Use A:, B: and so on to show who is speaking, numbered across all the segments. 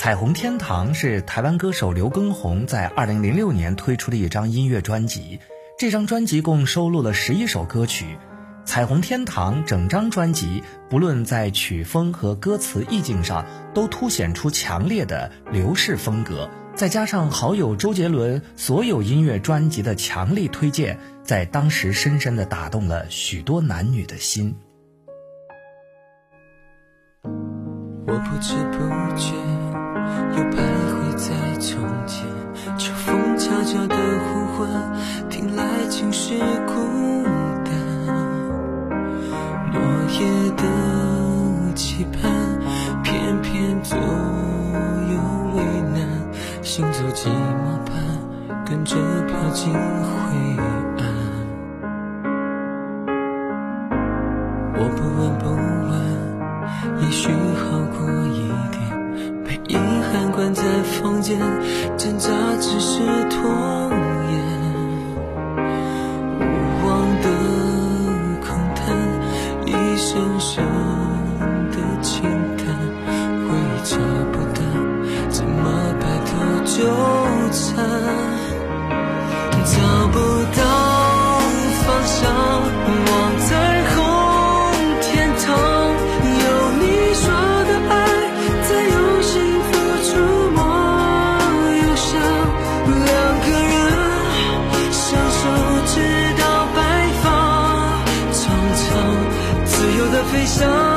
A: 彩虹天堂是台湾歌手刘畊宏在二零零六年推出的一张音乐专辑。这张专辑共收录了十一首歌曲。彩虹天堂整张专辑，不论在曲风和歌词意境上，都凸显出强烈的刘氏风格。再加上好友周杰伦所有音乐专辑的强力推荐，在当时深深地打动了许多男女的心。
B: 我不知不觉又徘徊在从前，秋风悄悄的呼唤，听来尽是孤单。落叶的期盼，偏偏左右为难。行走寂寞般，跟着飘进灰暗。我不问不问，也许关在房间，挣扎只是拖延。无望的空谈，一声声的轻叹，回忆找不到，怎么摆脱纠缠？自由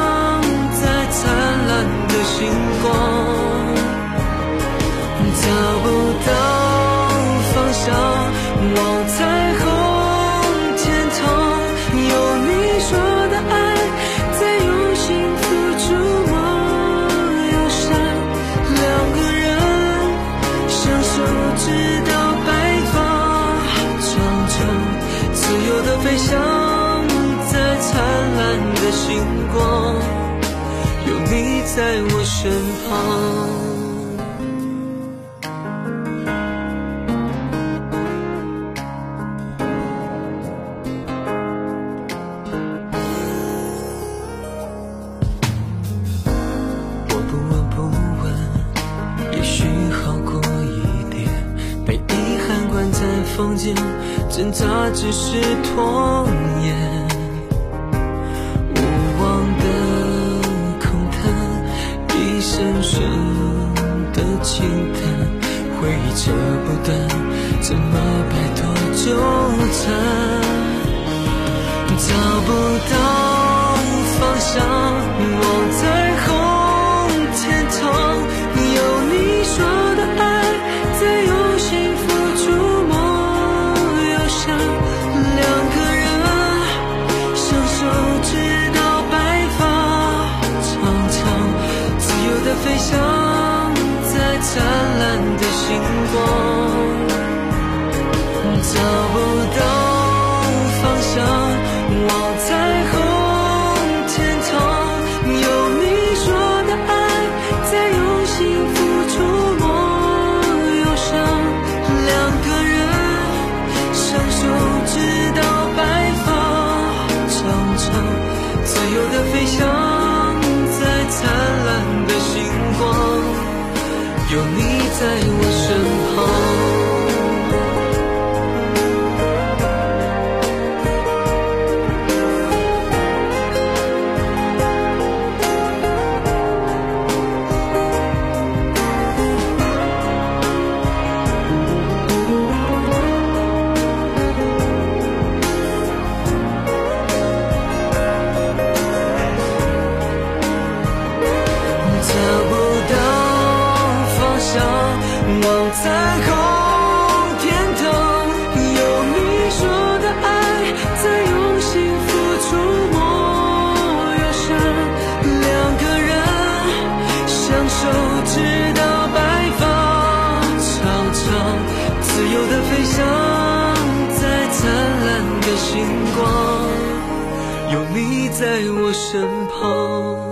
B: 星光，有你在我身旁。我不问不问，也许好过一点。被遗憾关在房间，挣扎只是拖延。扯不断，怎么摆脱纠缠？找不到方向，我在找不到方向，望彩虹天堂，有你说的爱，在用心付出莫忧伤。两个人相守直到白发，苍苍自由的飞翔在灿烂的星光，有你在我望彩虹天堂，有你说的爱，在用心付出莫忧伤。两个人相守直到白发，苍苍自由的飞翔在灿烂的星光，有你在我身旁。